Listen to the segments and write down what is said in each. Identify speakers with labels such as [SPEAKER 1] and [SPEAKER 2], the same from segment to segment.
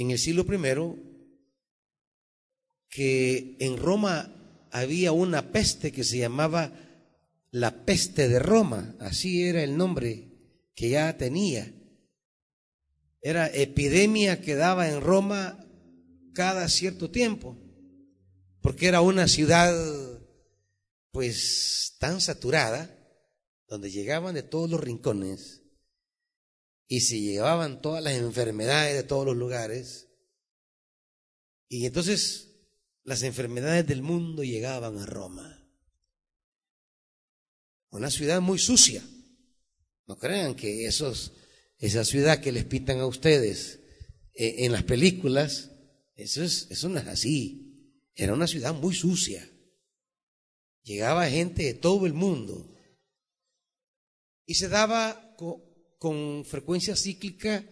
[SPEAKER 1] en el siglo I que en Roma había una peste que se llamaba la peste de Roma, así era el nombre que ya tenía. Era epidemia que daba en Roma cada cierto tiempo, porque era una ciudad pues tan saturada, donde llegaban de todos los rincones y se llevaban todas las enfermedades de todos los lugares. Y entonces las enfermedades del mundo llegaban a Roma. Una ciudad muy sucia. No crean que esos, esa ciudad que les pintan a ustedes eh, en las películas, es, eso no es así. Era una ciudad muy sucia. Llegaba gente de todo el mundo. Y se daba con, frecuencia cíclica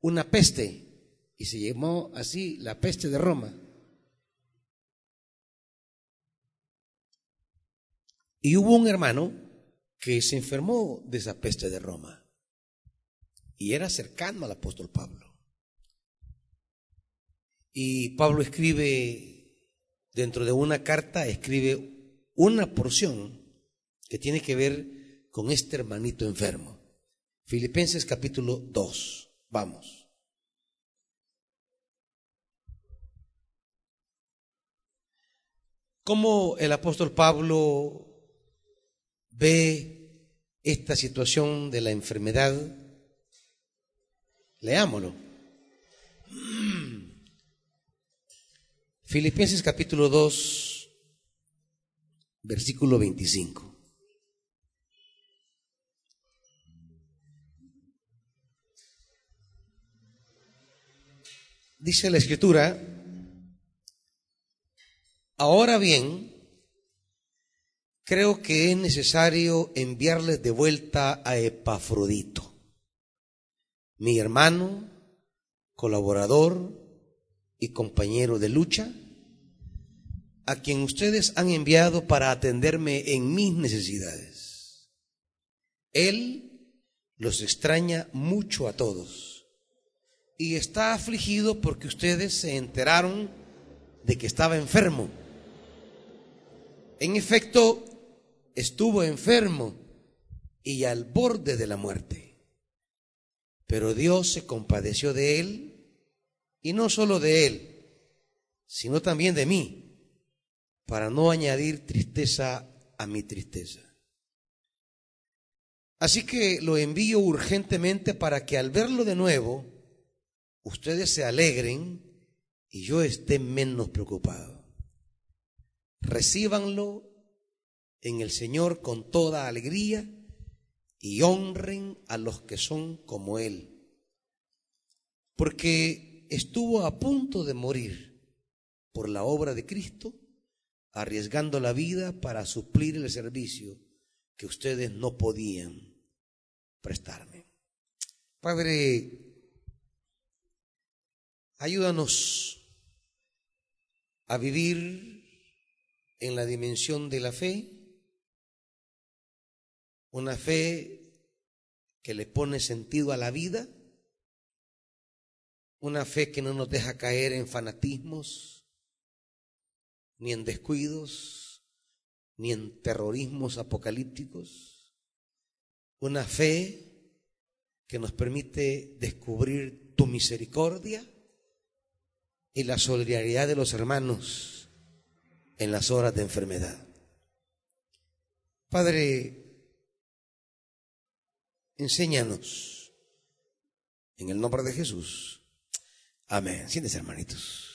[SPEAKER 1] una peste. Y se llamó así la peste de Roma. Y hubo un hermano que se enfermó de esa peste de Roma. Y era cercano al apóstol Pablo. Y Pablo escribe, dentro de una carta, escribe una porción que tiene que ver con este hermanito enfermo. Filipenses capítulo 2. Vamos. ¿Cómo el apóstol Pablo ve esta situación de la enfermedad, leámoslo. Filipenses capítulo 2, versículo 25. Dice la escritura, ahora bien, creo que es necesario enviarles de vuelta a Epafrodito, mi hermano, colaborador y compañero de lucha, a quien ustedes han enviado para atenderme en mis necesidades. Él los extraña mucho a todos y está afligido porque ustedes se enteraron de que estaba enfermo. En efecto, estuvo enfermo y al borde de la muerte. Pero Dios se compadeció de él y no solo de él, sino también de mí, para no añadir tristeza a mi tristeza. Así que lo envío urgentemente para que al verlo de nuevo, ustedes se alegren y yo esté menos preocupado. Recíbanlo en el Señor con toda alegría y honren a los que son como Él. Porque estuvo a punto de morir por la obra de Cristo, arriesgando la vida para suplir el servicio que ustedes no podían prestarme. Padre, ayúdanos a vivir en la dimensión de la fe una fe que le pone sentido a la vida, una fe que no nos deja caer en fanatismos, ni en descuidos, ni en terrorismos apocalípticos, una fe que nos permite descubrir tu misericordia y la solidaridad de los hermanos en las horas de enfermedad. Padre, Enséñanos. En el nombre de Jesús. Amén. Siéntese, hermanitos.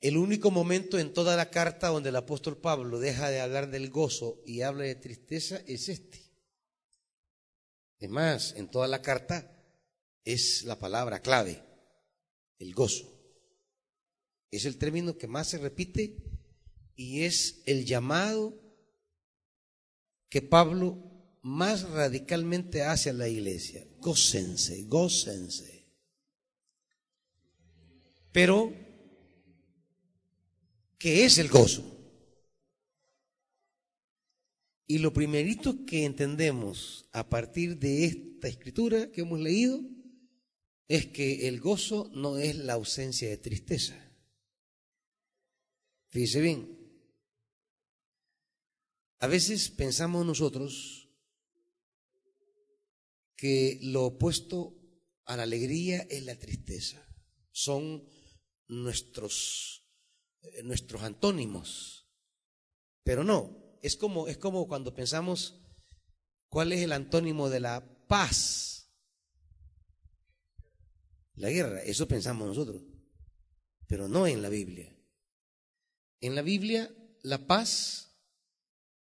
[SPEAKER 1] El único momento en toda la carta donde el apóstol Pablo deja de hablar del gozo y habla de tristeza es este. Es más, en toda la carta es la palabra clave, el gozo. Es el término que más se repite y es el llamado que Pablo más radicalmente hace a la iglesia. Gócense, gócense. Pero, ¿qué es el gozo? Y lo primerito que entendemos a partir de esta escritura que hemos leído es que el gozo no es la ausencia de tristeza. Fíjese bien, a veces pensamos nosotros que lo opuesto a la alegría es la tristeza. Son nuestros, nuestros antónimos. Pero no, es como, es como cuando pensamos cuál es el antónimo de la paz. La guerra, eso pensamos nosotros, pero no en la Biblia. En la Biblia, la paz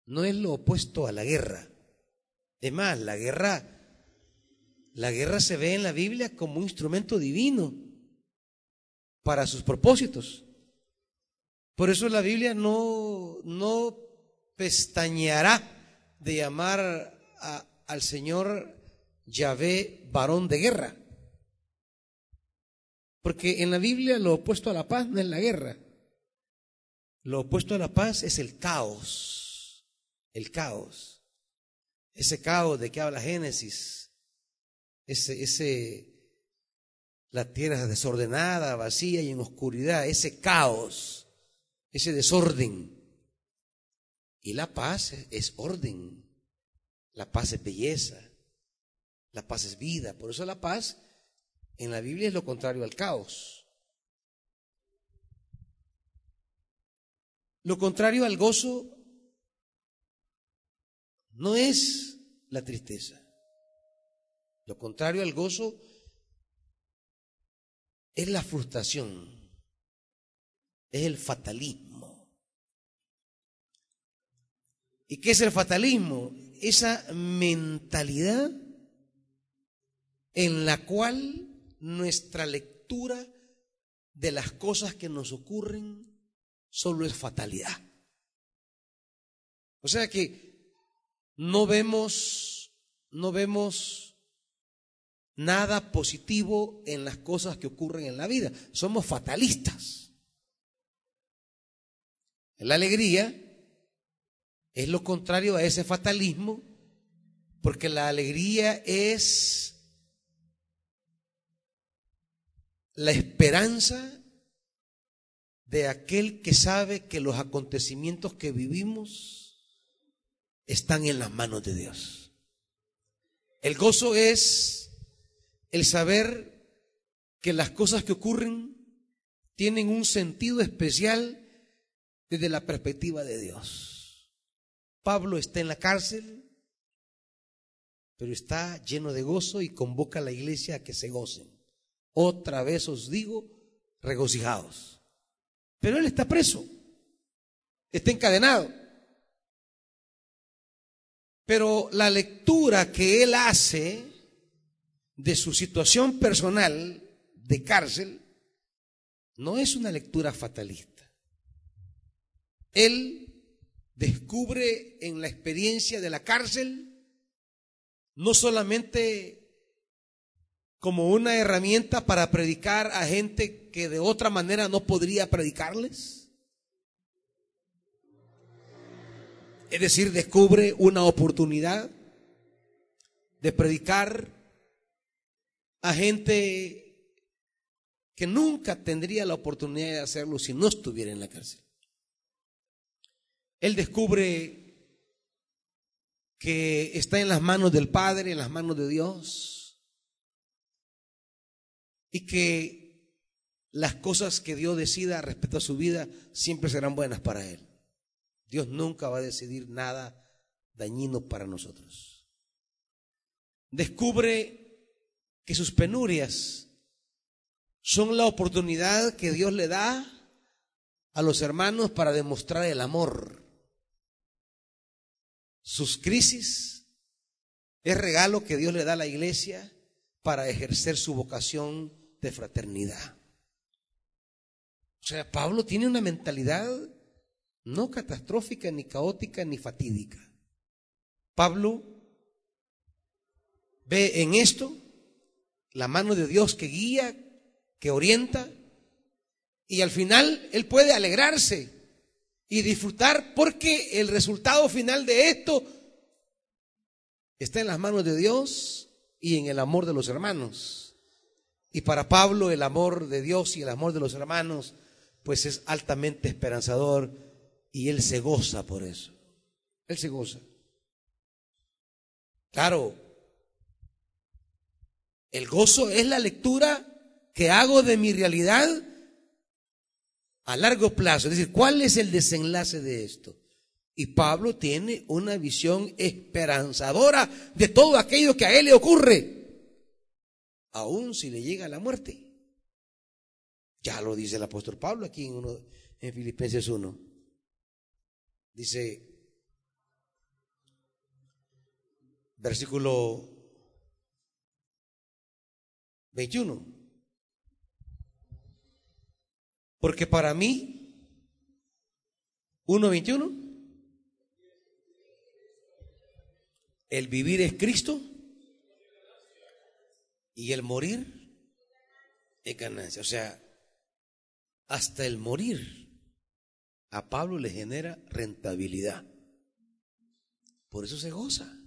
[SPEAKER 1] no es lo opuesto a la guerra. Es más, la guerra, la guerra se ve en la Biblia como un instrumento divino para sus propósitos. Por eso la Biblia no, no pestañeará de llamar al Señor Yahvé varón de guerra. Porque en la Biblia lo opuesto a la paz no es la guerra. Lo opuesto a la paz es el caos. El caos. Ese caos de que habla Génesis. Ese, ese, la tierra desordenada, vacía y en oscuridad. Ese caos. Ese desorden. Y la paz es orden. La paz es belleza. La paz es vida. Por eso la paz en la Biblia es lo contrario al caos. Lo contrario al gozo no es la tristeza. Lo contrario al gozo es la frustración, es el fatalismo. ¿Y qué es el fatalismo? Esa mentalidad en la cual nuestra lectura de las cosas que nos ocurren solo es fatalidad. O sea que no vemos, no vemos nada positivo en las cosas que ocurren en la vida. Somos fatalistas. La alegría es lo contrario a ese fatalismo, porque la alegría es la esperanza de aquel que sabe que los acontecimientos que vivimos están en las manos de Dios. El gozo es el saber que las cosas que ocurren tienen un sentido especial desde la perspectiva de Dios. Pablo está en la cárcel, pero está lleno de gozo y convoca a la iglesia a que se gocen. Otra vez os digo, regocijados. Pero él está preso, está encadenado. Pero la lectura que él hace de su situación personal de cárcel no es una lectura fatalista. Él descubre en la experiencia de la cárcel no solamente como una herramienta para predicar a gente que de otra manera no podría predicarles? Es decir, descubre una oportunidad de predicar a gente que nunca tendría la oportunidad de hacerlo si no estuviera en la cárcel. Él descubre que está en las manos del Padre, en las manos de Dios y que las cosas que Dios decida respecto a su vida siempre serán buenas para él. Dios nunca va a decidir nada dañino para nosotros. Descubre que sus penurias son la oportunidad que Dios le da a los hermanos para demostrar el amor. Sus crisis es regalo que Dios le da a la iglesia para ejercer su vocación de fraternidad. O sea, Pablo tiene una mentalidad no catastrófica, ni caótica, ni fatídica. Pablo ve en esto la mano de Dios que guía, que orienta, y al final él puede alegrarse y disfrutar porque el resultado final de esto está en las manos de Dios y en el amor de los hermanos. Y para Pablo el amor de Dios y el amor de los hermanos pues es altamente esperanzador y él se goza por eso. Él se goza. Claro, el gozo es la lectura que hago de mi realidad a largo plazo. Es decir, ¿cuál es el desenlace de esto? Y Pablo tiene una visión esperanzadora de todo aquello que a él le ocurre, aun si le llega la muerte. Ya lo dice el apóstol Pablo aquí en, uno, en Filipenses 1. Dice, versículo 21. Porque para mí, 1.21, el vivir es Cristo y el morir es ganancia. O sea, hasta el morir a Pablo le genera rentabilidad. Por eso se goza.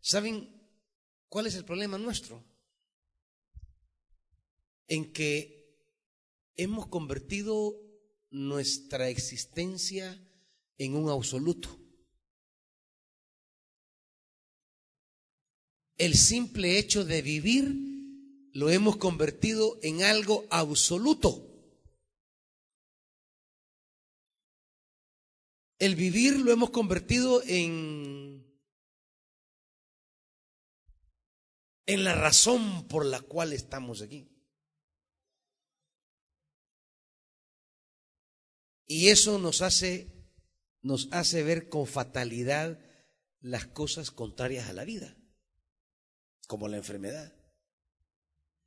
[SPEAKER 1] ¿Saben cuál es el problema nuestro? En que hemos convertido nuestra existencia en un absoluto. El simple hecho de vivir lo hemos convertido en algo absoluto. El vivir lo hemos convertido en en la razón por la cual estamos aquí. Y eso nos hace nos hace ver con fatalidad las cosas contrarias a la vida, como la enfermedad.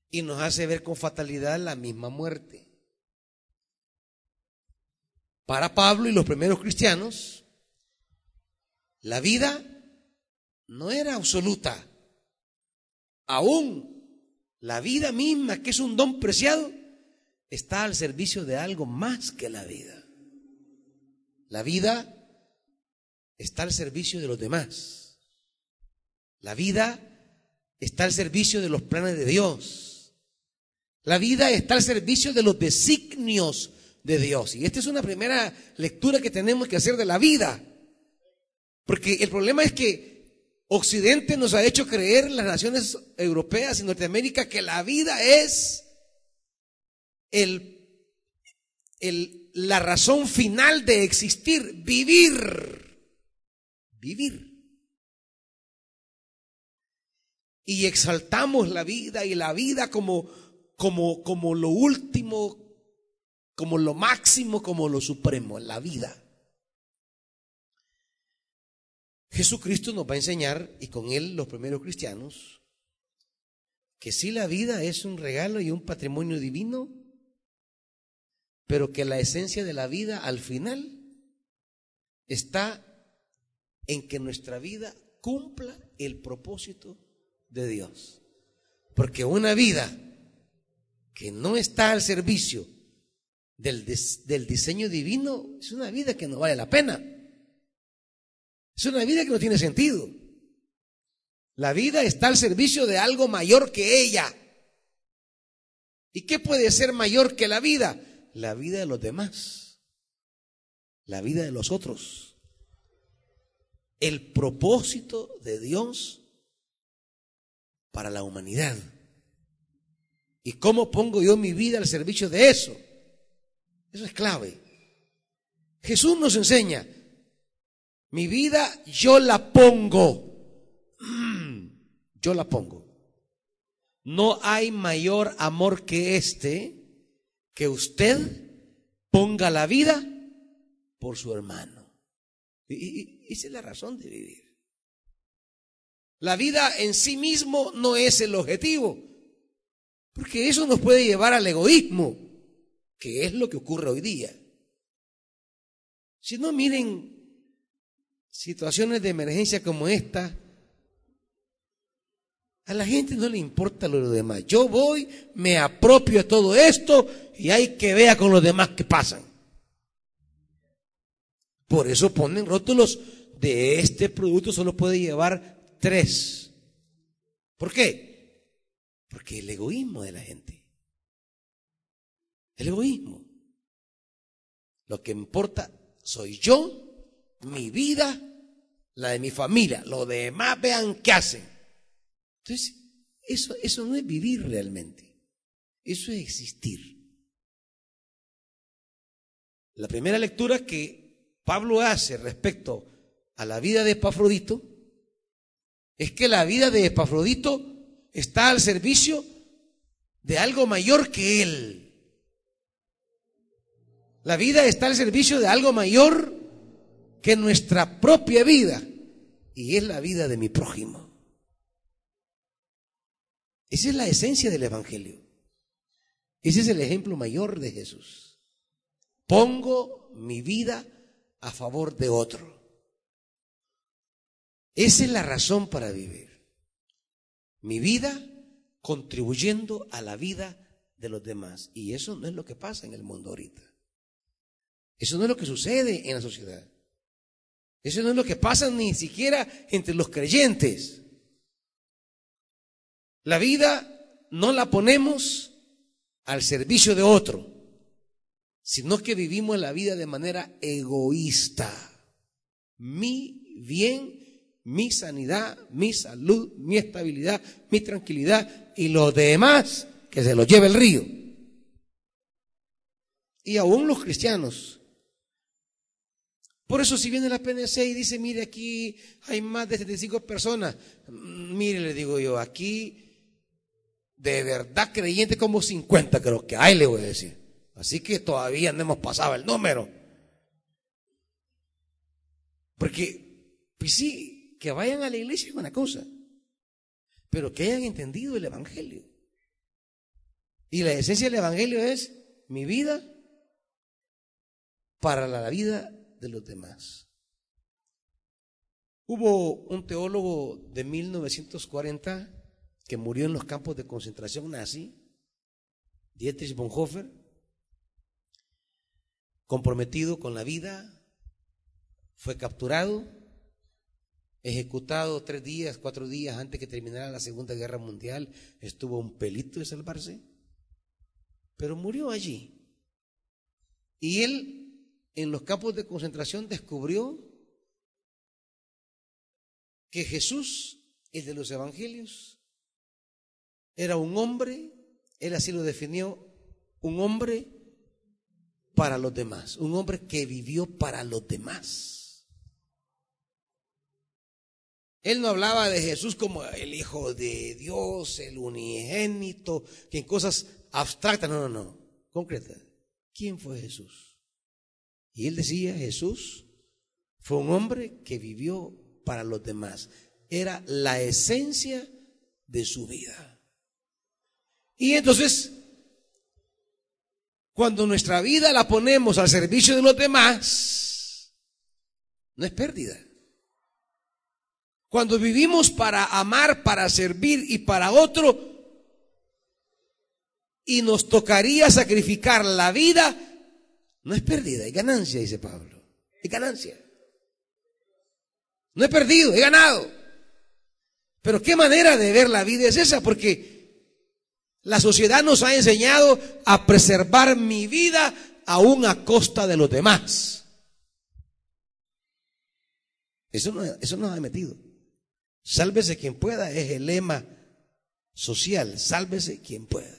[SPEAKER 1] Y nos hace ver con fatalidad la misma muerte. Para Pablo y los primeros cristianos, la vida no era absoluta. Aún la vida misma, que es un don preciado, está al servicio de algo más que la vida. La vida está al servicio de los demás. La vida está al servicio de los planes de Dios. La vida está al servicio de los designios de Dios. Y esta es una primera lectura que tenemos que hacer de la vida. Porque el problema es que Occidente nos ha hecho creer, las naciones europeas y Norteamérica, que la vida es el, el, la razón final de existir, vivir, vivir. Y exaltamos la vida y la vida como, como, como lo último, como lo máximo, como lo supremo, la vida. Jesucristo nos va a enseñar, y con él los primeros cristianos, que si la vida es un regalo y un patrimonio divino, pero que la esencia de la vida al final está en que nuestra vida cumpla el propósito de Dios. Porque una vida que no está al servicio del, del, diseño divino es una vida que no vale la pena. Es una vida que no tiene sentido. La vida está al servicio de algo mayor que ella. ¿Y qué puede ser mayor que la vida? La vida de los demás, la vida de los otros. El propósito de Dios para la humanidad. ¿Y cómo pongo yo mi vida al servicio de eso? Eso es clave. Jesús nos enseña, mi vida yo la pongo, yo la pongo. No hay mayor amor que este que usted ponga la vida por su hermano. Y, esa es la razón de vivir. La vida en sí mismo no es el objetivo, porque eso nos puede llevar al egoísmo, que es lo que ocurre hoy día. Si no miren situaciones de emergencia como esta, a la gente no le importa lo demás. Yo voy, me apropio de todo esto y hay que ver con los demás que pasan. Por eso ponen rótulos de este producto solo puede llevar tres. ¿Por qué? Porque el egoísmo de la gente. El egoísmo. Lo que importa soy yo, mi vida, la de mi familia. Lo demás vean qué hacen. Entonces, eso, eso no es vivir realmente. Eso es existir. La primera lectura que Pablo hace respecto a la vida de Epafrodito es que la vida de Epafrodito está al servicio de algo mayor que él. La vida está al servicio de algo mayor que nuestra propia vida y es la vida de mi prójimo. Esa es la esencia del Evangelio. Ese es el ejemplo mayor de Jesús. Pongo mi vida a favor de otro. Esa es la razón para vivir. Mi vida contribuyendo a la vida de los demás. Y eso no es lo que pasa en el mundo ahorita. Eso no es lo que sucede en la sociedad. Eso no es lo que pasa ni siquiera entre los creyentes. La vida no la ponemos al servicio de otro, sino que vivimos la vida de manera egoísta. Mi bien, mi sanidad, mi salud, mi estabilidad, mi tranquilidad y lo demás que se lo lleve el río. Y aún los cristianos por eso si viene la PNC y dice, mire, aquí hay más de 75 personas, mm, mire, le digo yo, aquí de verdad creyente como 50 creo que hay, le voy a decir. Así que todavía no hemos pasado el número. Porque, pues sí, que vayan a la iglesia es una cosa, pero que hayan entendido el Evangelio. Y la esencia del Evangelio es mi vida para la vida de los demás. Hubo un teólogo de 1940 que murió en los campos de concentración nazi, Dietrich Bonhoeffer, comprometido con la vida, fue capturado, ejecutado tres días, cuatro días antes que terminara la Segunda Guerra Mundial, estuvo un pelito de salvarse, pero murió allí. Y él en los campos de concentración descubrió que Jesús, el de los evangelios, era un hombre, él así lo definió, un hombre para los demás, un hombre que vivió para los demás. Él no hablaba de Jesús como el Hijo de Dios, el unigénito, que en cosas abstractas, no, no, no, concretas. ¿Quién fue Jesús? Y él decía, Jesús fue un hombre que vivió para los demás. Era la esencia de su vida. Y entonces, cuando nuestra vida la ponemos al servicio de los demás, no es pérdida. Cuando vivimos para amar, para servir y para otro, y nos tocaría sacrificar la vida, no es pérdida, es ganancia, dice Pablo. Es ganancia. No he perdido, he ganado. Pero qué manera de ver la vida es esa, porque la sociedad nos ha enseñado a preservar mi vida aún a costa de los demás. Eso, no, eso nos ha metido. Sálvese quien pueda es el lema social. Sálvese quien pueda.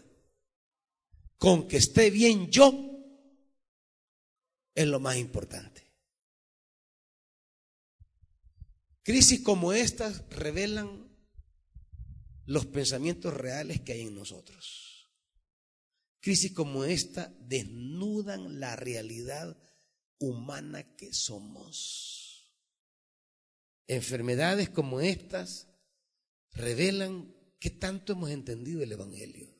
[SPEAKER 1] Con que esté bien yo, es lo más importante. Crisis como estas revelan los pensamientos reales que hay en nosotros. Crisis como esta desnudan la realidad humana que somos. Enfermedades como estas revelan qué tanto hemos entendido el Evangelio.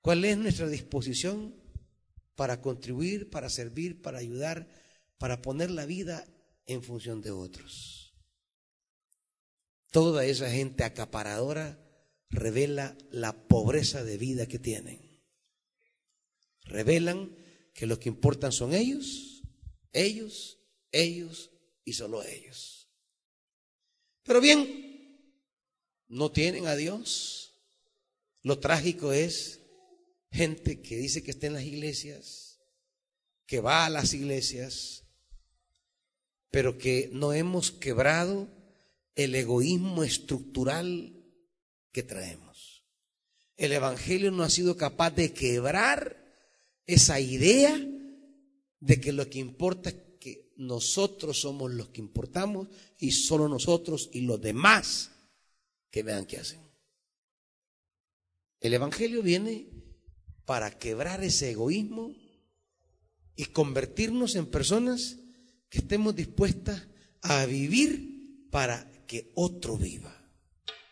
[SPEAKER 1] ¿Cuál es nuestra disposición para contribuir, para servir, para ayudar, para poner la vida en función de otros. Toda esa gente acaparadora revela la pobreza de vida que tienen. Revelan que lo que importan son ellos, Ellos, ellos y solo ellos. Pero bien, no tienen a Dios. Lo trágico es gente que dice que está en las iglesias, que va a las iglesias, pero que no hemos quebrado el egoísmo estructural que traemos. El Evangelio no ha sido capaz de quebrar esa idea de que lo que importa es que nosotros somos los que importamos y solo nosotros y los demás que vean qué hacen. El Evangelio viene para quebrar ese egoísmo y convertirnos en personas que estemos dispuestas a vivir para que otro viva.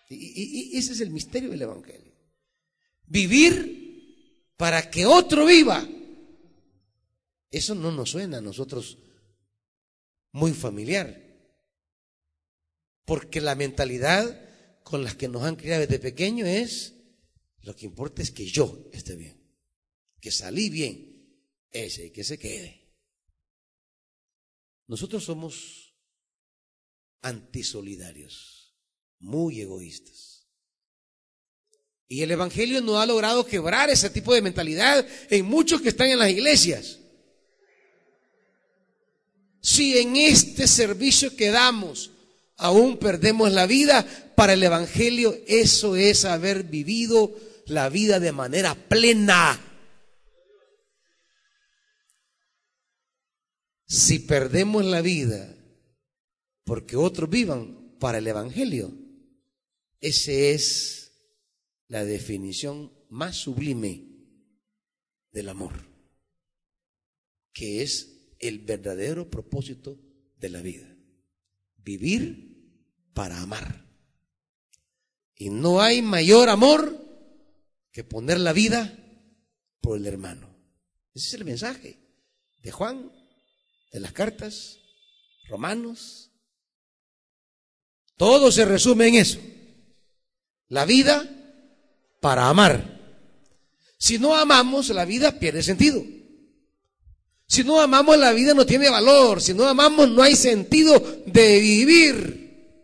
[SPEAKER 1] Y, ese es el misterio del Evangelio. Vivir para que otro viva. Eso no nos suena a nosotros muy familiar. Porque la mentalidad con la que nos han criado desde pequeño es, lo que importa es que yo esté bien, que salí bien, ese que se quede. Nosotros somos antisolidarios, muy egoístas. Y el Evangelio no ha logrado quebrar ese tipo de mentalidad en muchos que están en las iglesias. Si en este servicio que damos aún perdemos la vida, para el Evangelio eso es haber vivido la vida de manera plena. Si perdemos la vida porque otros vivan para el Evangelio, esa es la definición más sublime del amor, que es el verdadero propósito de la vida. Vivir para amar. Y no hay mayor amor que poner la vida por el hermano. Ese es el mensaje de Juan, de las cartas, romanos. Todo se resume en eso. La vida para amar. Si no amamos, la vida pierde sentido. Si no amamos la vida no tiene valor. Si no amamos no hay sentido de vivir.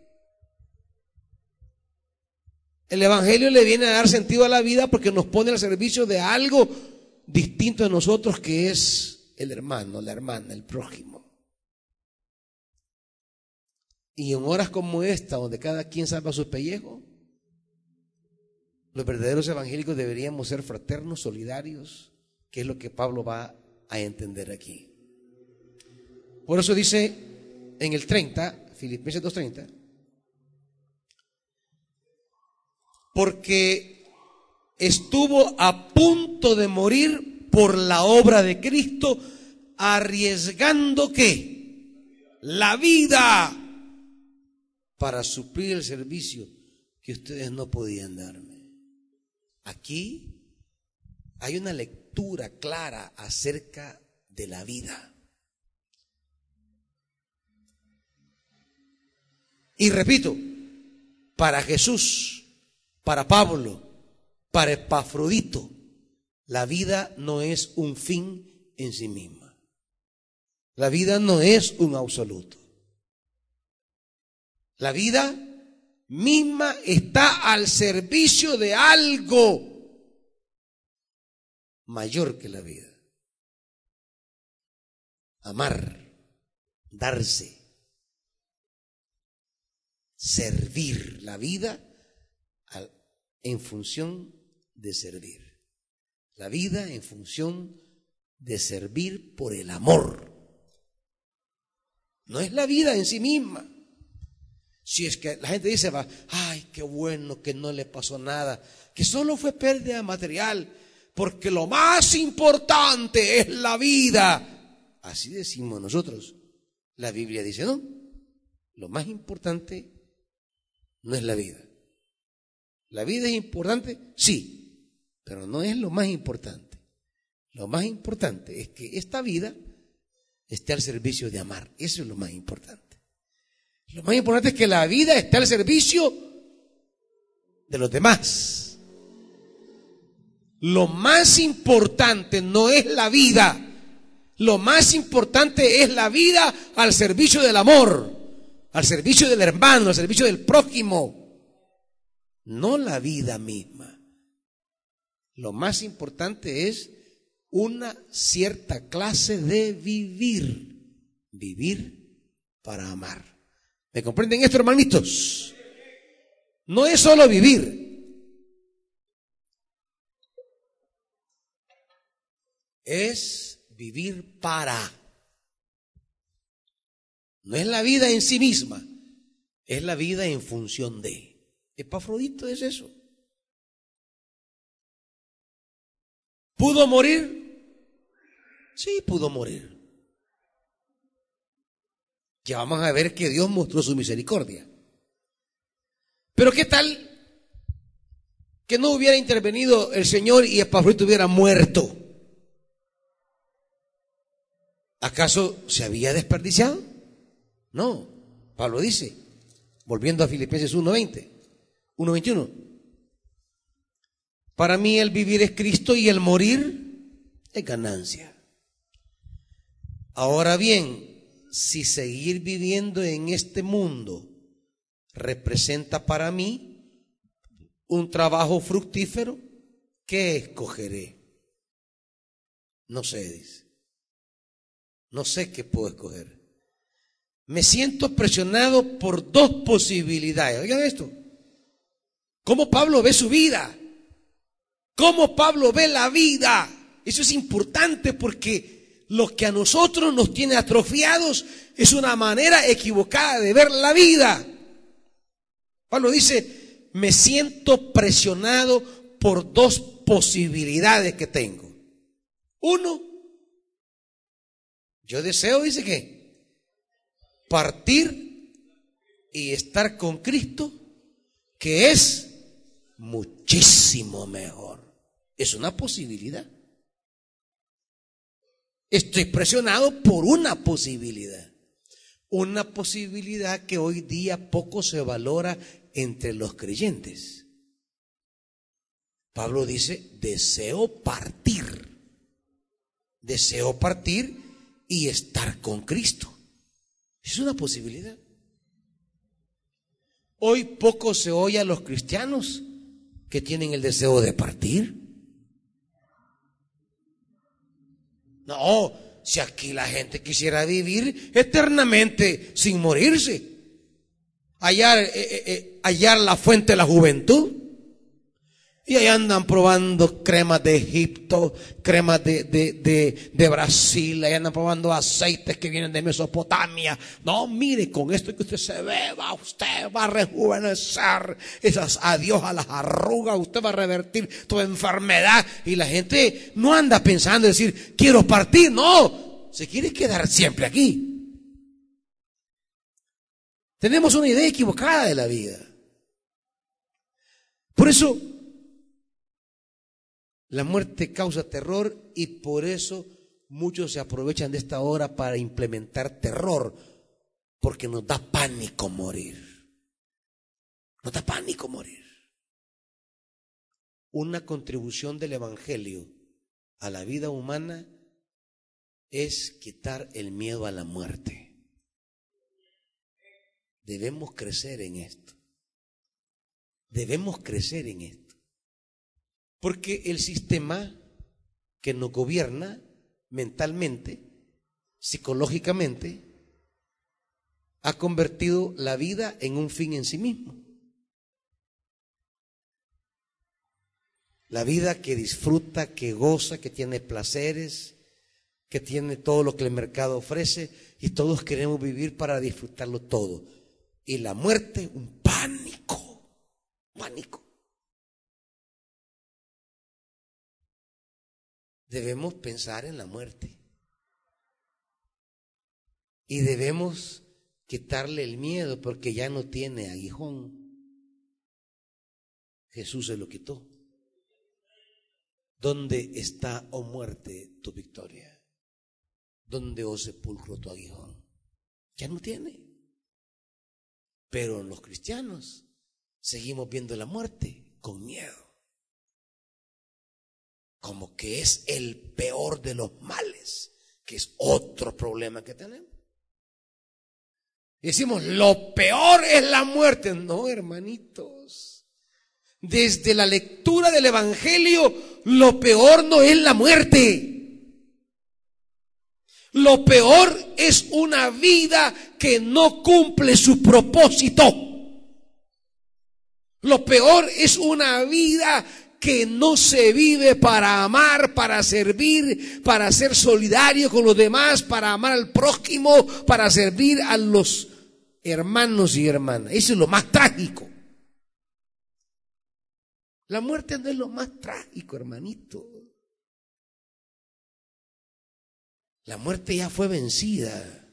[SPEAKER 1] El Evangelio le viene a dar sentido a la vida porque nos pone al servicio de algo distinto de nosotros que es el hermano, la hermana, el prójimo. Y en horas como esta, donde cada quien salva su pellejo, los verdaderos evangélicos deberíamos ser fraternos, solidarios, que es lo que Pablo va a entender aquí. Por eso dice en el 30, Filipenses 2.30, porque estuvo a punto de morir por la obra de Cristo, arriesgando que la vida para suplir el servicio que ustedes no podían darme. Aquí hay una lectura clara acerca de la vida. Y repito, para Jesús, para Pablo, para Epafrodito, la vida no es un fin en sí misma. La vida no es un absoluto. La vida misma está al servicio de algo mayor que la vida. Amar, darse, servir la vida en función de servir. La vida en función de servir por el amor. No es la vida en sí misma. Si es que la gente dice, va, ay, qué bueno que no le pasó nada, que solo fue pérdida material, porque lo más importante es la vida. Así decimos nosotros. La Biblia dice, no, lo más importante no es la vida. La vida es importante, sí, pero no es lo más importante. Lo más importante es que esta vida esté al servicio de amar. Eso es lo más importante. Lo más importante es que la vida esté al servicio de los demás. Lo más importante no es la vida. Lo más importante es la vida al servicio del amor, al servicio del hermano, al servicio del prójimo, no la vida misma. Lo más importante es una cierta clase de vivir, vivir para amar. ¿Me comprenden esto, hermanitos? No es solo vivir. Es vivir para. No es la vida en sí misma, es la vida en función de. Epafrodito es eso. ¿Pudo morir? Sí, pudo morir. Ya vamos a ver que Dios mostró su misericordia. Pero ¿qué tal que no hubiera intervenido el Señor y Epafrodito hubiera muerto? ¿Acaso se había desperdiciado? No. Pablo dice, volviendo a Filipenses 1.20, 1.21. Para mí el vivir es Cristo y el morir es ganancia. Ahora bien, si seguir viviendo en este mundo representa para mí un trabajo fructífero, ¿qué escogeré? No sé, dice. No sé qué puedo escoger. Me siento presionado por dos posibilidades. Oigan esto. ¿Cómo Pablo ve su vida? cómo Pablo ve la vida. Eso es importante porque lo que a nosotros nos tiene atrofiados es una manera equivocada de ver la vida. Pablo dice, me siento presionado por dos posibilidades que tengo. Uno, yo deseo, dice que, partir y estar con Cristo, que es muchísimo mejor. Es una posibilidad. Estoy presionado por una posibilidad. Una posibilidad que hoy día poco se valora entre los creyentes. Pablo dice, deseo partir. Deseo partir y estar con Cristo. Es una posibilidad. Hoy poco se oye a los cristianos que tienen el deseo de partir. No, si aquí la gente quisiera vivir eternamente sin morirse, hallar, eh, eh, eh, hallar la fuente de la juventud. Y ahí andan probando cremas de Egipto, cremas de, de, de, Brasil, ahí andan probando aceites que vienen de Mesopotamia. No, mire, con esto que usted se ve, va, usted va a rejuvenecer esas adiós a las arrugas, usted va a revertir tu enfermedad. Y la gente no anda pensando en decir, quiero partir, no, se quiere quedar siempre aquí. Tenemos una idea equivocada de la vida. Por eso, la muerte causa terror y por eso muchos se aprovechan de esta hora para implementar terror, porque nos da pánico morir. Nos da pánico morir. Una contribución del Evangelio a la vida humana es quitar el miedo a la muerte. Debemos crecer en esto. Debemos crecer en esto. Porque el sistema que nos gobierna mentalmente, psicológicamente, ha convertido la vida en un fin en sí mismo. La vida que disfruta, que goza, que tiene placeres, que tiene todo lo que el mercado ofrece y todos queremos vivir para disfrutarlo todo. Y la muerte, un pánico, pánico. Debemos pensar en la muerte. Y debemos quitarle el miedo porque ya no tiene aguijón. Jesús se lo quitó. ¿Dónde está, oh muerte, tu victoria? ¿Dónde, oh sepulcro, tu aguijón? Ya no tiene. Pero los cristianos seguimos viendo la muerte con miedo como que es el peor de los males que es otro problema que tenemos. Decimos, lo peor es la muerte. No, hermanitos. Desde la lectura del Evangelio, lo peor no es la muerte. Lo peor es una vida que no cumple su propósito. Lo peor es una vida que no se vive para amar, para servir, para ser solidario con los demás, para amar al prójimo, para servir a los hermanos y hermanas. Eso es lo más trágico. La muerte no es lo más trágico, hermanito. La muerte ya fue vencida.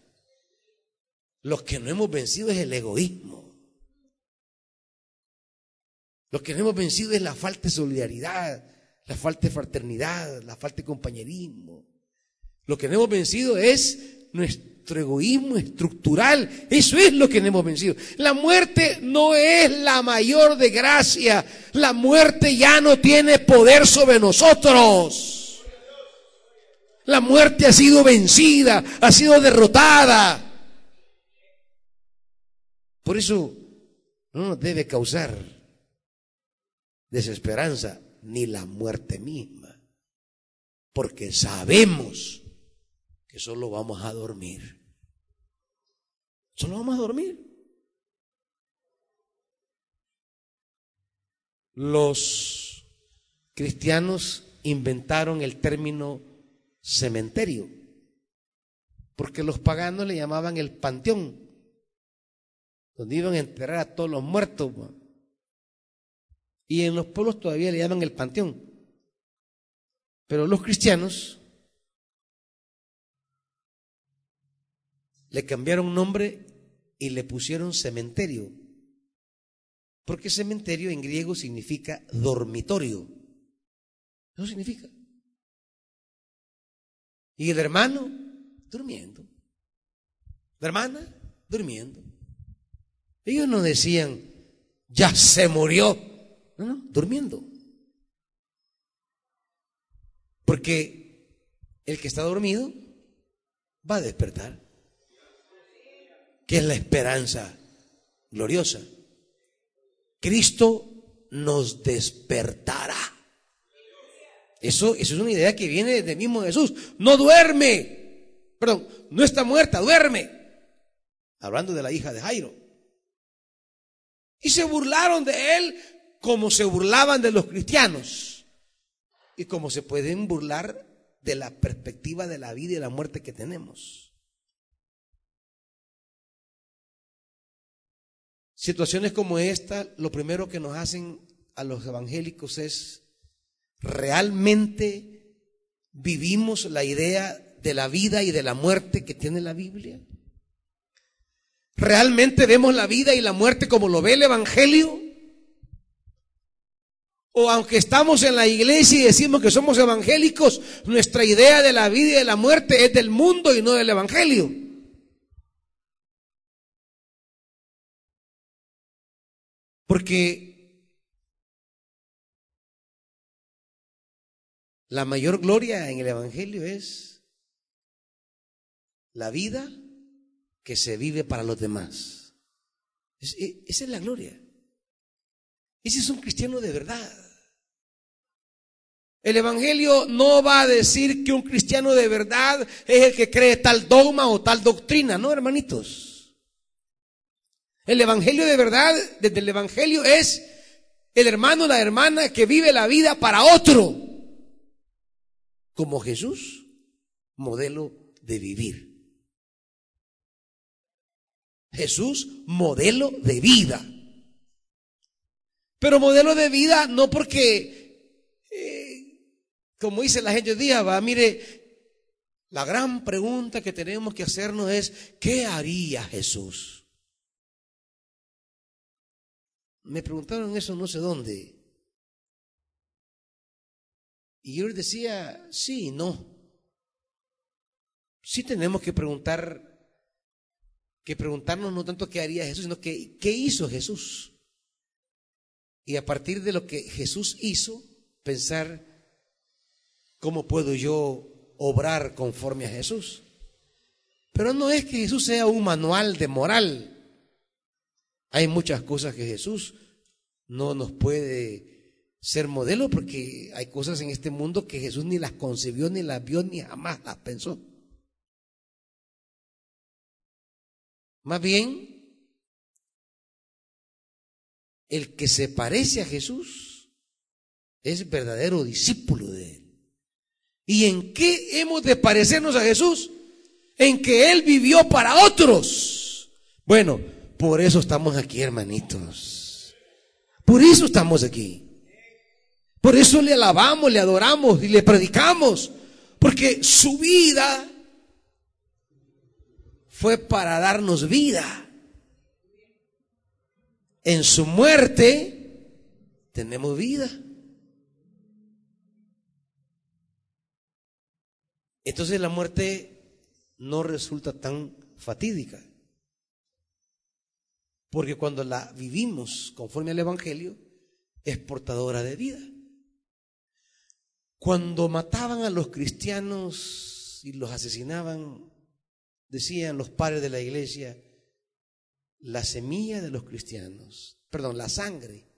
[SPEAKER 1] Lo que no hemos vencido es el egoísmo. Lo que no hemos vencido es la falta de solidaridad, la falta de fraternidad, la falta de compañerismo. Lo que no hemos vencido es nuestro egoísmo estructural. Eso es lo que no hemos vencido. La muerte no es la mayor desgracia. La muerte ya no tiene poder sobre nosotros. La muerte ha sido vencida, ha sido derrotada. Por eso no nos debe causar desesperanza, ni la muerte misma. Porque sabemos que solo vamos a dormir. Solo vamos a dormir. Los cristianos inventaron el término cementerio, porque los paganos le llamaban el panteón, donde iban a enterrar a todos los muertos. Y en los pueblos todavía le llaman el panteón. Pero los cristianos le cambiaron nombre y le pusieron cementerio. Porque cementerio en griego significa dormitorio. Eso significa. Y el hermano, durmiendo. La hermana, durmiendo. Ellos no decían, ya se murió. No, no, durmiendo. Porque el que está dormido va a despertar. Que es la esperanza gloriosa. Cristo nos despertará. Eso, eso es una idea que viene del mismo Jesús. No duerme. Perdón, no está muerta, duerme. Hablando de la hija de Jairo. Y se burlaron de él como se burlaban de los cristianos y como se pueden burlar de la perspectiva de la vida y la muerte que tenemos. Situaciones como esta, lo primero que nos hacen a los evangélicos es realmente vivimos la idea de la vida y de la muerte que tiene la Biblia. ¿Realmente vemos la vida y la muerte como lo ve el Evangelio? O aunque estamos en la iglesia y decimos que somos evangélicos, nuestra idea de la vida y de la muerte es del mundo y no del evangelio. Porque la mayor gloria en el evangelio es la vida que se vive para los demás. esa es la gloria. Ese es un cristiano de verdad. El Evangelio no va a decir que un cristiano de verdad es el que cree tal dogma o tal doctrina, no, hermanitos. El Evangelio de verdad, desde el Evangelio es el hermano, la hermana que vive la vida para otro, como Jesús, modelo de vivir. Jesús, modelo de vida. Pero modelo de vida no porque como dice la gente hoy va, mire, la gran pregunta que tenemos que hacernos es, ¿qué haría Jesús? Me preguntaron eso no sé dónde. Y yo les decía, sí, no. Sí tenemos que preguntar, que preguntarnos no tanto qué haría Jesús, sino que, qué hizo Jesús. Y a partir de lo que Jesús hizo, pensar ¿Cómo puedo yo obrar conforme a Jesús. Pero no es que Jesús sea un manual de moral. Hay muchas cosas que Jesús no nos puede ser modelo porque hay cosas en este mundo que Jesús ni las concibió, ni las vio, ni jamás las pensó. Más bien, el que se parece a Jesús es verdadero discípulo de Él. ¿Y en qué hemos de parecernos a Jesús? En que Él vivió para otros. Bueno, por eso estamos aquí, hermanitos. Por eso estamos aquí. Por eso le alabamos, le adoramos y le predicamos. Porque su vida fue para darnos vida. En su muerte tenemos vida. Entonces la muerte no resulta tan fatídica. Porque cuando la vivimos conforme al Evangelio, es portadora de vida. Cuando mataban a los cristianos y los asesinaban, decían los padres de la iglesia, la semilla de los cristianos, perdón, la sangre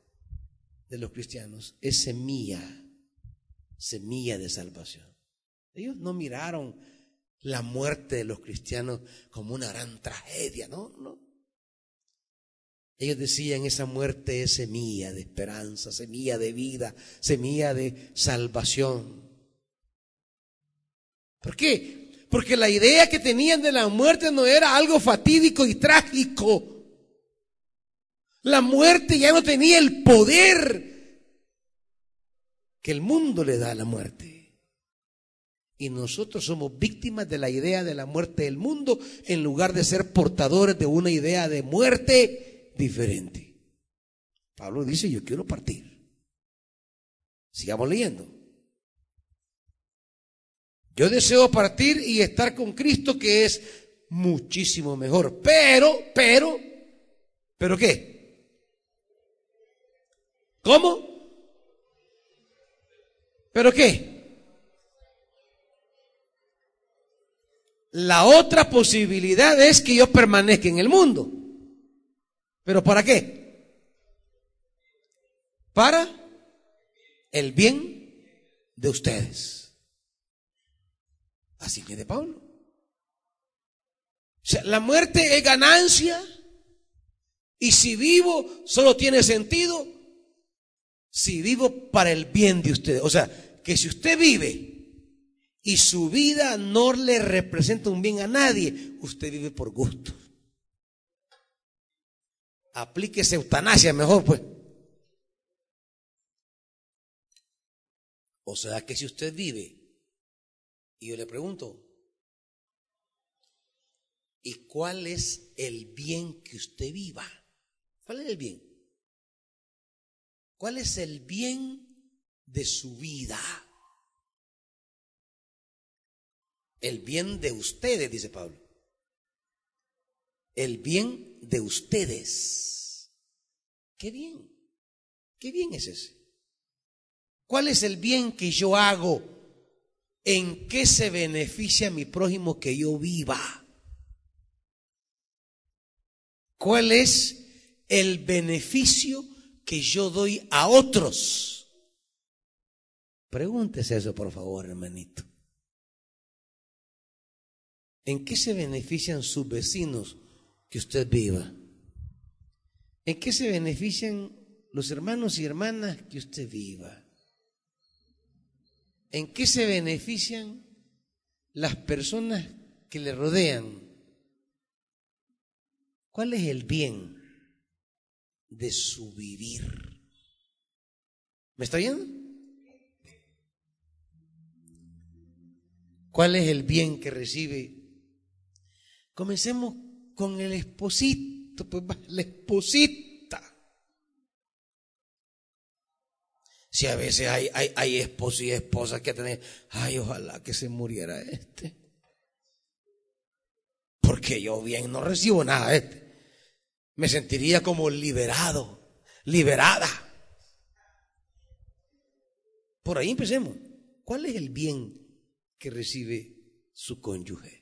[SPEAKER 1] de los cristianos es semilla, semilla de salvación. Ellos no miraron la muerte de los cristianos como una gran tragedia, no, no. Ellos decían, esa muerte es semilla de esperanza, semilla de vida, semilla de salvación. ¿Por qué? Porque la idea que tenían de la muerte no era algo fatídico y trágico. La muerte ya no tenía el poder que el mundo le da a la muerte. Y nosotros somos víctimas de la idea de la muerte del mundo en lugar de ser portadores de una idea de muerte diferente. Pablo dice, yo quiero partir. Sigamos leyendo. Yo deseo partir y estar con Cristo, que es muchísimo mejor. Pero, pero, pero qué? ¿Cómo? ¿Pero qué? La otra posibilidad es que yo permanezca en el mundo. ¿Pero para qué? Para el bien de ustedes. Así de Pablo. O sea, la muerte es ganancia. Y si vivo, solo tiene sentido si vivo para el bien de ustedes. O sea, que si usted vive y su vida no le representa un bien a nadie, usted vive por gusto aplíquese eutanasia mejor, pues. O sea que si usted vive, y yo le pregunto, ¿y cuál es el bien que usted viva? ¿Cuál es el bien? ¿Cuál es el bien de su vida? El bien de ustedes, dice Pablo el bien de ustedes. Qué bien, qué bien es ese. ¿Cuál es el bien que yo hago? ¿En qué se beneficia mi prójimo que yo viva? ¿Cuál es el beneficio que yo doy a otros? Pregúntese eso, por favor, hermanito. ¿En qué se benefician sus vecinos que usted viva? ¿En qué se benefician los hermanos y hermanas que usted viva? ¿En qué se benefician las personas que le rodean? ¿Cuál es el bien de su vivir? ¿Me está viendo? ¿Cuál es el bien que recibe? Comencemos con el esposito, pues la esposita. Si a veces hay, hay, esposos y esposas que tener, ay, ojalá que se muriera este. Porque yo bien no recibo nada de este. Me sentiría como liberado, liberada. Por ahí empecemos. ¿Cuál es el bien que recibe su cónyuge?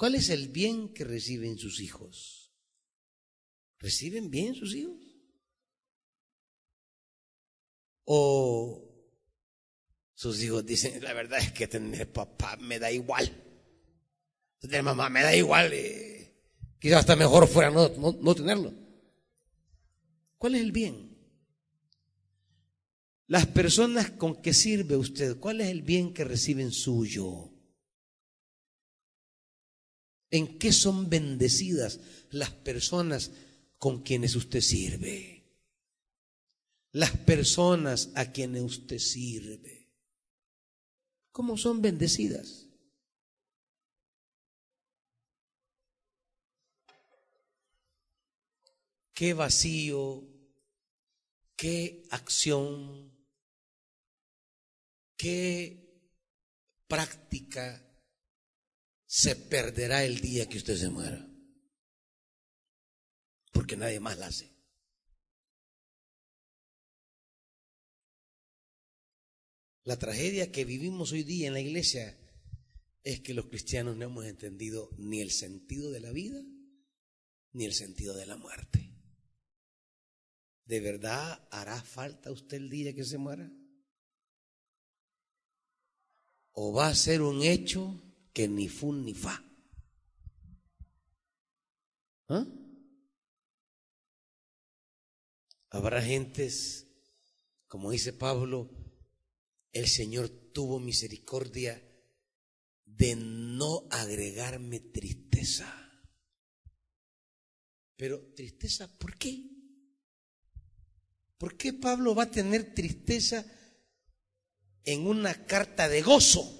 [SPEAKER 1] ¿Cuál es el bien que reciben sus hijos? ¿Reciben bien sus hijos? ¿O sus hijos dicen, la verdad es que tener papá me da igual? Tener mamá me da igual. Eh, quizás hasta mejor fuera no, no tenerlo. ¿Cuál es el bien? Las personas con que sirve usted, ¿cuál es el bien que reciben suyo? ¿En qué son bendecidas las personas con quienes usted sirve? Las personas a quienes usted sirve. ¿Cómo son bendecidas? Qué vacío, qué acción ¿Qué práctica se perderá el día que usted se muera? Porque nadie más la hace. La tragedia que vivimos hoy día en la iglesia es que los cristianos no hemos entendido ni el sentido de la vida ni el sentido de la muerte. ¿De verdad hará falta usted el día que se muera? o va a ser un hecho que ni fun ni fa. ¿Ah? Habrá gentes, como dice Pablo, el Señor tuvo misericordia de no agregarme tristeza. Pero tristeza, ¿por qué? ¿Por qué Pablo va a tener tristeza en una carta de gozo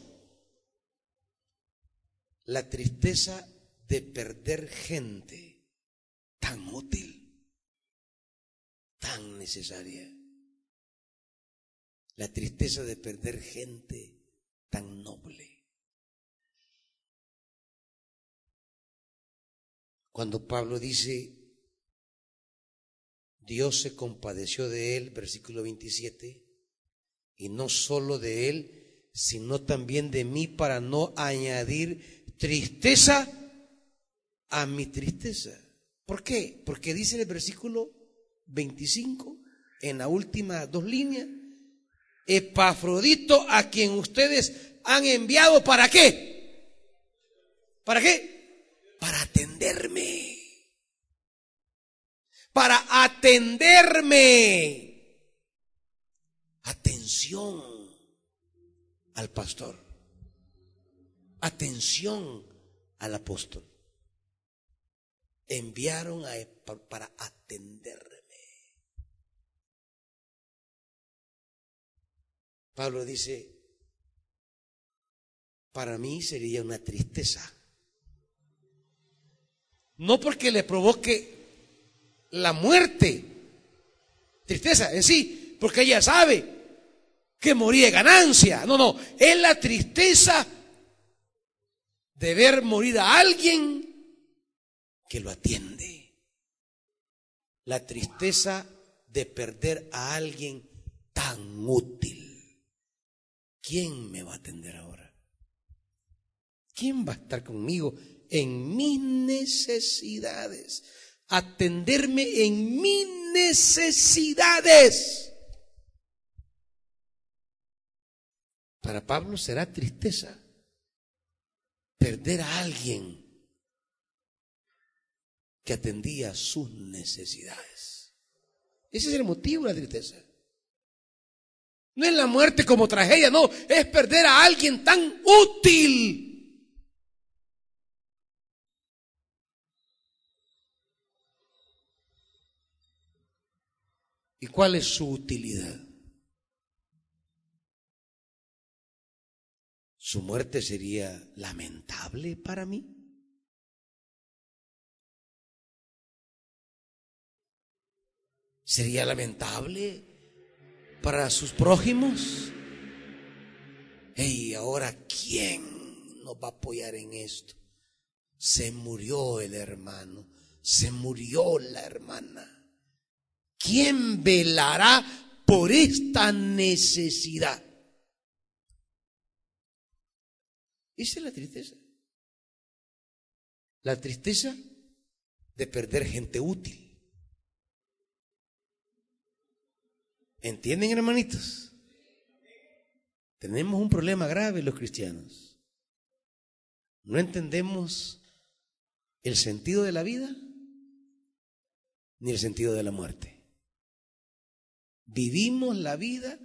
[SPEAKER 1] la tristeza de perder gente tan útil, tan necesaria. La tristeza de perder gente tan noble. Cuando Pablo dice, Dios se compadeció de él, versículo 27, y no solo de él, sino también de mí para no añadir tristeza a mi tristeza. ¿Por qué? Porque dice el versículo 25, en la última dos líneas, Epafrodito a quien ustedes han enviado para qué? ¿Para qué? Para atenderme. Para atenderme atención al pastor, atención al apóstol. Enviaron a, para atenderme. Pablo dice, para mí sería una tristeza. No porque le provoque la muerte, tristeza en sí, porque ella sabe que moría de ganancia. No, no, es la tristeza de ver morir a alguien que lo atiende. La tristeza de perder a alguien tan útil. ¿Quién me va a atender ahora? ¿Quién va a estar conmigo en mis necesidades? Atenderme en mis necesidades. Para Pablo será tristeza perder a alguien que atendía sus necesidades. Ese es el motivo de la tristeza. No es la muerte como tragedia, no, es perder a alguien tan útil. ¿Y cuál es su utilidad? Su muerte sería lamentable para mí. ¿Sería lamentable para sus prójimos? ¿Y ahora quién nos va a apoyar en esto? Se murió el hermano, se murió la hermana. ¿Quién velará por esta necesidad. Esa es la tristeza. La tristeza de perder gente útil. ¿Entienden, hermanitos? Tenemos un problema grave los cristianos. No entendemos el sentido de la vida ni el sentido de la muerte. Vivimos la vida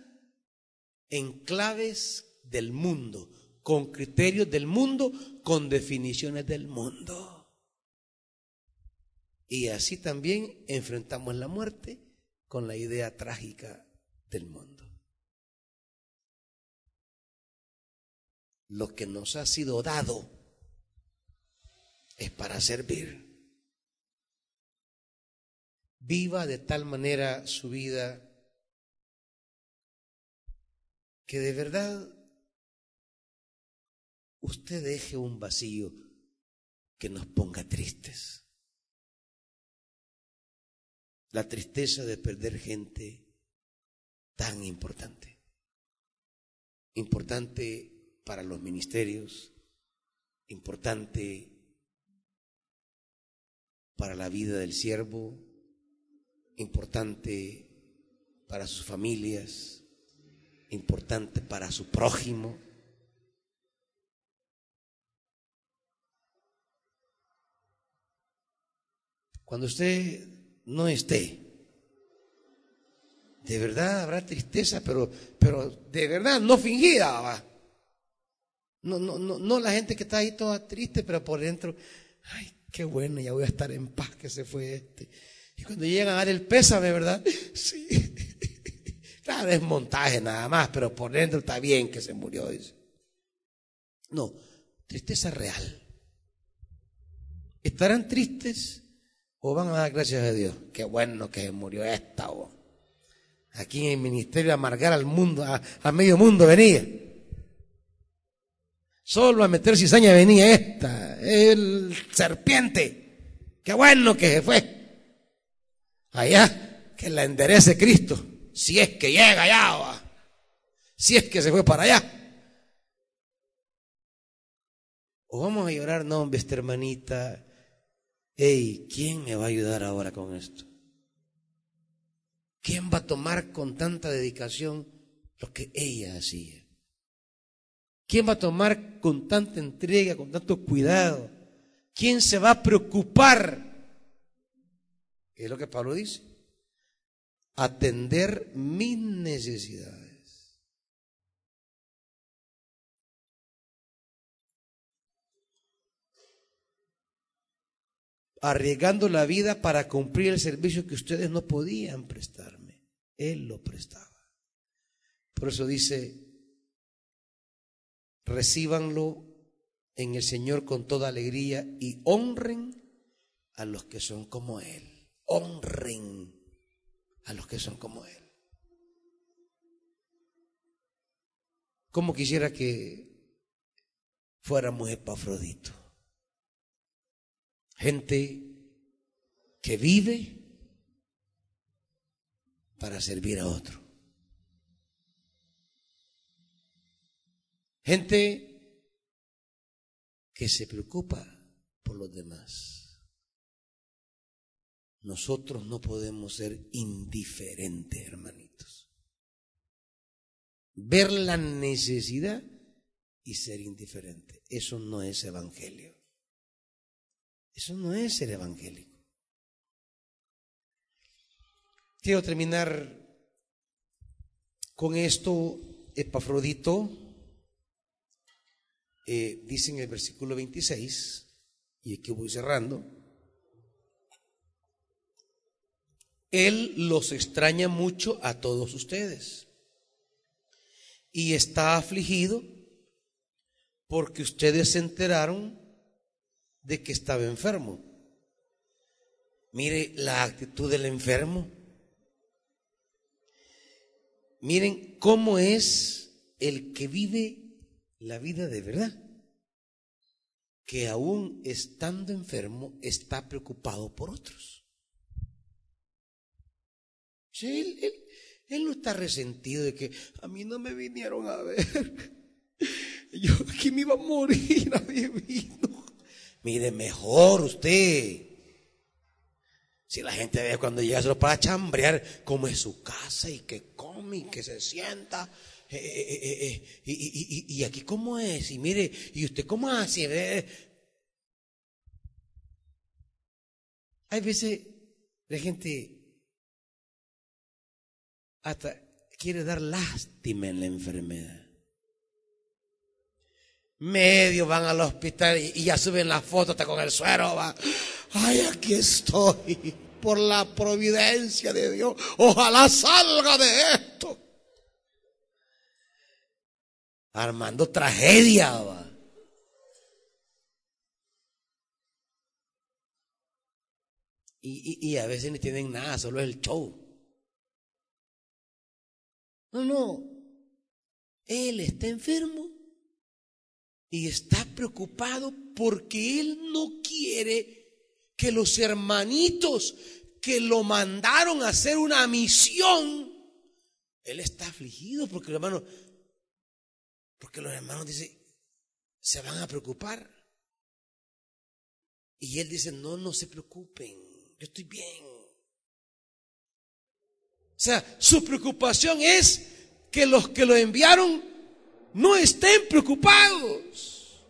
[SPEAKER 1] en claves del mundo, con criterios del mundo, con definiciones del mundo. Y así también enfrentamos la muerte con la idea trágica del mundo. Lo que nos ha sido dado es para servir. Viva de tal manera su vida que de verdad usted deje un vacío que nos ponga tristes. La tristeza de perder gente tan importante. Importante para los ministerios, importante para la vida del siervo, importante para sus familias, importante para su prójimo. Cuando usted no esté, de verdad habrá tristeza, pero, pero de verdad no fingida, va. No, no, no, no la gente que está ahí toda triste, pero por dentro, ay, qué bueno, ya voy a estar en paz que se fue este. Y cuando llegan a dar el pésame, ¿verdad? Sí. Claro, es montaje nada más, pero por dentro está bien que se murió. Dice. No, tristeza real. ¿Estarán tristes o van a dar gracias a Dios? Qué bueno que se murió esta. O aquí en el ministerio amargar al mundo, a, medio mundo venía. Solo a meter cizaña venía esta, el serpiente. Qué bueno que se fue. Allá, que la enderece Cristo si es que llega allá, si es que se fue para allá. O vamos a llorar, no, hombre, esta hermanita, hey, ¿quién me va a ayudar ahora con esto? ¿Quién va a tomar con tanta dedicación lo que ella hacía? ¿Quién va a tomar con tanta entrega, con tanto cuidado? ¿Quién se va a preocupar? Es lo que Pablo dice atender mis necesidades. Arriesgando la vida para cumplir el servicio que ustedes no podían prestarme. Él lo prestaba. Por eso dice, recíbanlo en el Señor con toda alegría y honren a los que son como Él. Honren a los que son como Él. Como quisiera que fuéramos Epafrodito. Gente que vive para servir a otro. Gente que se preocupa por los demás. Nosotros no podemos ser indiferentes, hermanitos. Ver la necesidad y ser indiferente. Eso no es evangelio. Eso no es ser evangélico. Quiero terminar con esto, Epafrodito, eh, dice en el versículo 26, y aquí voy cerrando, Él los extraña mucho a todos ustedes. Y está afligido porque ustedes se enteraron de que estaba enfermo. Mire la actitud del enfermo. Miren cómo es el que vive la vida de verdad. Que aún estando enfermo está preocupado por otros. Sí, Él no está resentido de que a mí no me vinieron a ver. Yo aquí me iba a morir, nadie vino. Mire, mejor usted. Si la gente ve cuando llega solo para chambrear, como es su casa y que come y que se sienta. Eh, eh, eh, y, y, aquí cómo es, y mire, y usted cómo hace. Hay veces la gente hasta quiere dar lástima en la enfermedad. Medio van al hospital y, ya suben la foto hasta con el suero. Va. Ay, aquí estoy por la providencia de Dios. Ojalá salga de esto. Armando tragedia. Y, y, a veces ni tienen nada, solo es el show. No, no. Él está enfermo y está preocupado porque él no quiere que los hermanitos que lo mandaron a hacer una misión, él está afligido porque los hermanos, porque los hermanos dicen, se van a preocupar. Y él dice, no, no se preocupen, yo estoy bien. O sea, su preocupación es que los que lo enviaron no estén preocupados,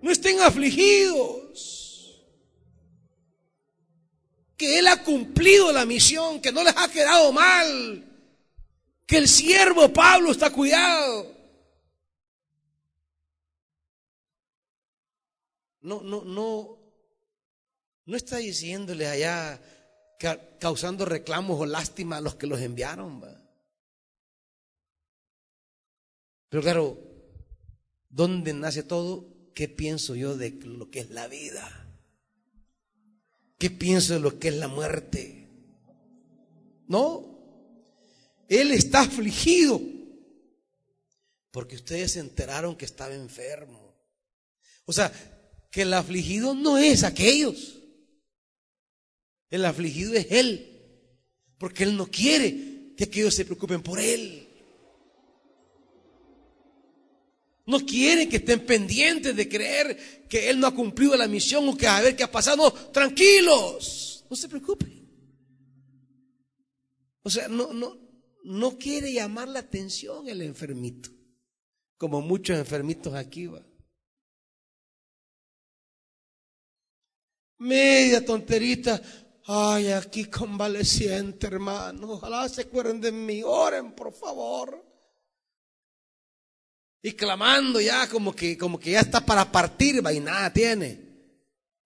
[SPEAKER 1] no estén afligidos, que Él ha cumplido la misión, que no les ha quedado mal, que el siervo Pablo está cuidado. No, no, no, no está diciéndole allá causando reclamos o lástima a los que los enviaron. Pero claro, ¿dónde nace todo? ¿Qué pienso yo de lo que es la vida? ¿Qué pienso de lo que es la muerte? No, él está afligido porque ustedes se enteraron que estaba enfermo. O sea, que el afligido no es aquellos. El afligido es Él. Porque Él no quiere que aquellos se preocupen por Él. No quiere que estén pendientes de creer que Él no ha cumplido la misión o que a ver qué ha pasado. No, tranquilos, no se preocupen. O sea, no, no, no quiere llamar la atención el enfermito, como muchos enfermitos aquí va. Media tonterita, Ay, aquí convaleciente, hermano. Ojalá se acuerden de mí. Oren, por favor. Y clamando ya como que, como que ya está para partir, va y nada tiene.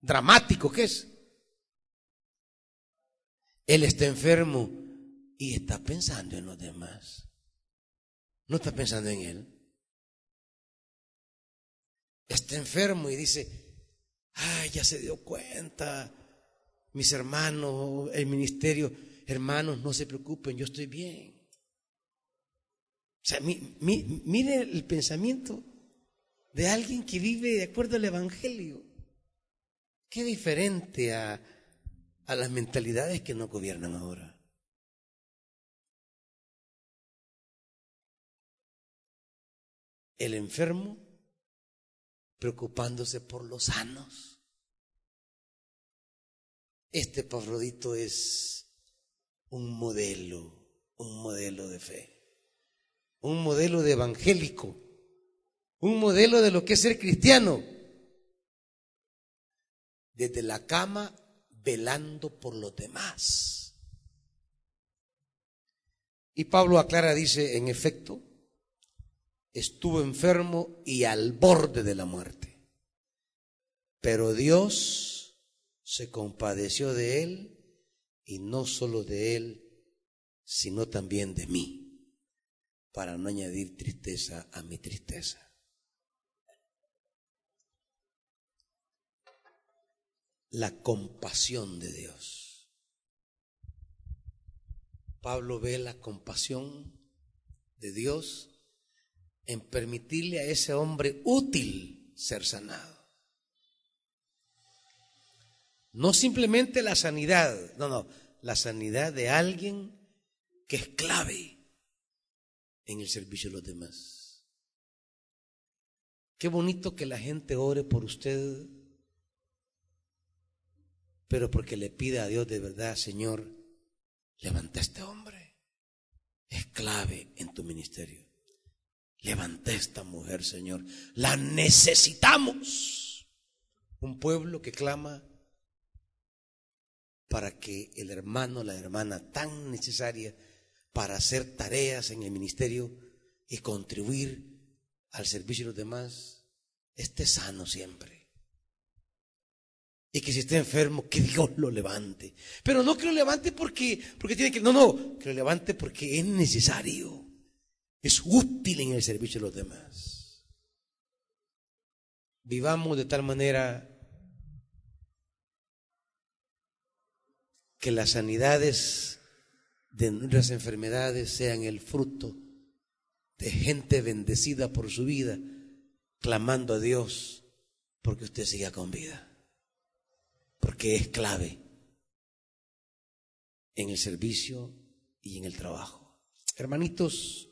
[SPEAKER 1] Dramático, ¿qué es? Él está enfermo y está pensando en los demás. No está pensando en él. Está enfermo y dice, ay, ya se dio cuenta mis hermanos, el ministerio, hermanos, no se preocupen, yo estoy bien. O sea, mire el pensamiento de alguien que vive de acuerdo al Evangelio. Qué diferente a, a las mentalidades que nos gobiernan ahora. El enfermo preocupándose por los sanos. Este Pafrodito es un modelo, un modelo de fe, un modelo de evangélico, un modelo de lo que es ser cristiano. Desde la cama velando por los demás. Y Pablo aclara, dice, en efecto, estuvo enfermo y al borde de la muerte. Pero Dios se compadeció de él y no solo de él, sino también de mí, para no añadir tristeza a mi tristeza. La compasión de Dios. Pablo ve la compasión de Dios en permitirle a ese hombre útil ser sanado. No simplemente la sanidad, no, no, la sanidad de alguien que es clave en el servicio de los demás. Qué bonito que la gente ore por usted, pero porque le pida a Dios de verdad, Señor, levanta este hombre. Es clave en tu ministerio. Levanta esta mujer, Señor. La necesitamos. Un pueblo que clama para que el hermano, la hermana tan necesaria para hacer tareas en el ministerio y contribuir al servicio de los demás, esté sano siempre. Y que si esté enfermo, que Dios lo levante. Pero no que lo levante porque, porque tiene que, no, no, que lo levante porque es necesario. Es útil en el servicio de los demás. Vivamos de tal manera que las sanidades de nuestras enfermedades sean el fruto de gente bendecida por su vida, clamando a Dios porque usted siga con vida. Porque es clave en el servicio y en el trabajo. Hermanitos,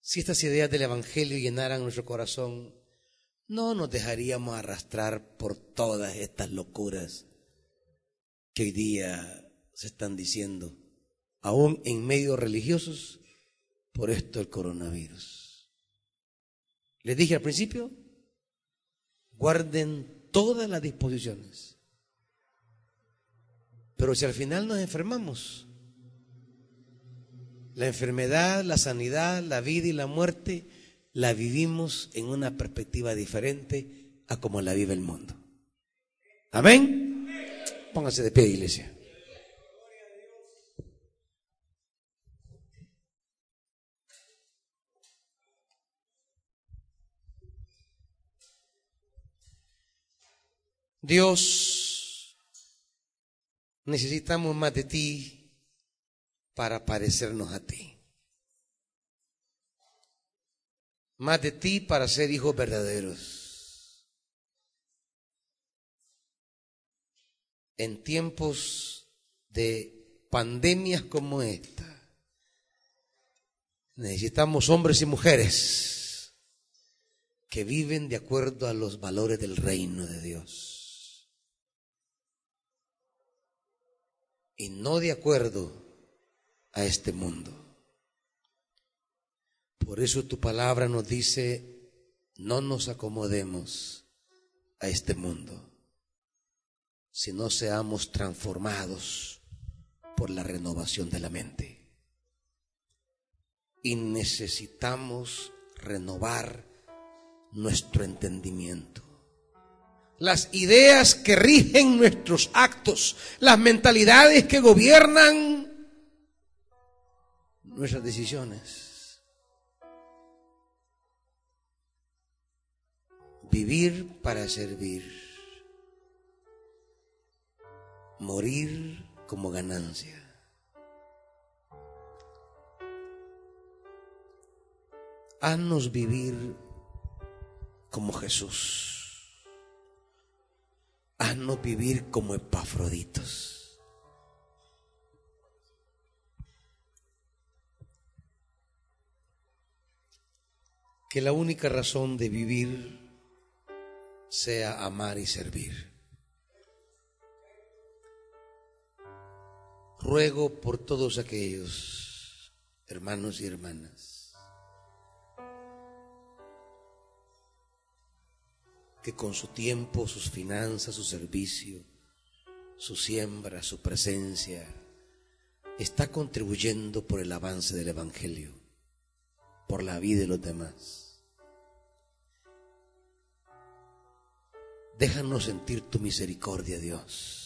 [SPEAKER 1] si estas ideas del Evangelio llenaran nuestro corazón, no nos dejaríamos arrastrar por todas estas locuras que hoy día se están diciendo, aún en medios religiosos, por esto el coronavirus. Les dije al principio, guarden todas las disposiciones. Pero si al final nos enfermamos, la enfermedad, la sanidad, la vida y la muerte la vivimos en una perspectiva diferente a como la vive el mundo. Amén. Póngase de pie, iglesia. Dios, necesitamos más de ti para parecernos a ti. más de ti para ser hijos verdaderos. En tiempos de pandemias como esta, necesitamos hombres y mujeres que viven de acuerdo a los valores del reino de Dios y no de acuerdo a este mundo. Por eso tu palabra nos dice, no nos acomodemos a este mundo, sino seamos transformados por la renovación de la mente. Y necesitamos renovar nuestro entendimiento. Las ideas que rigen nuestros actos, las mentalidades que gobiernan nuestras decisiones. Vivir para servir. Morir como ganancia. Haznos vivir como Jesús. Haznos vivir como Epafroditos. Que la única razón de vivir sea amar y servir. Ruego por todos aquellos hermanos y hermanas que con su tiempo, sus finanzas, su servicio, su siembra, su presencia, está contribuyendo por el avance del Evangelio, por la vida de los demás. Déjanos sentir tu misericordia, Dios.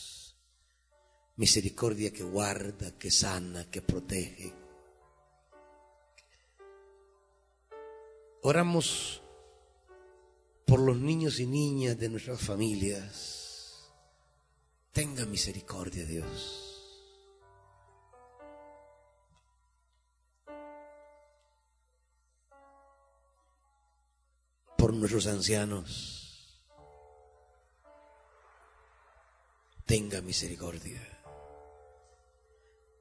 [SPEAKER 1] Misericordia que guarda, que sana, que protege. Oramos por los niños y niñas de nuestras familias. Tenga misericordia, Dios. Por nuestros ancianos tenga misericordia.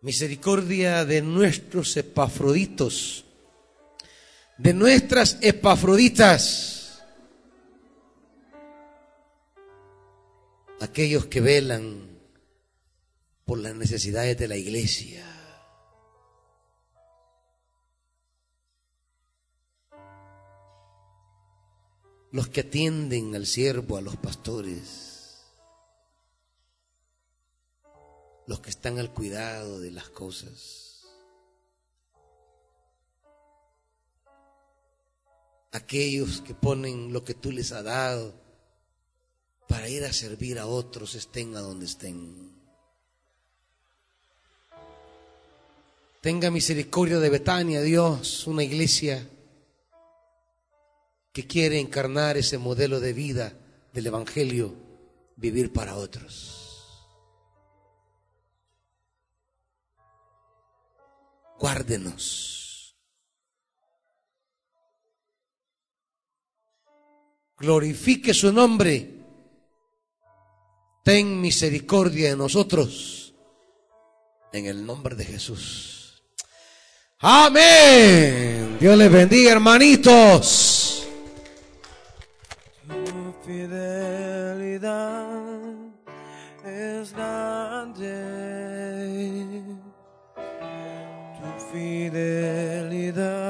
[SPEAKER 1] Misericordia de nuestros epafroditos, de nuestras epafroditas, aquellos que velan por las necesidades de la iglesia. Los que atienden al siervo, a los pastores. Los que están al cuidado de las cosas. Aquellos que ponen lo que tú les has dado para ir a servir a otros, estén a donde estén. Tenga misericordia de Betania, Dios, una iglesia que quiere encarnar ese modelo de vida del Evangelio, vivir para otros. guárdenos. Glorifique su nombre. Ten misericordia de nosotros. En el nombre de Jesús. Amén. Dios les bendiga, hermanitos. Tu fidelidad es grande. fidelidade.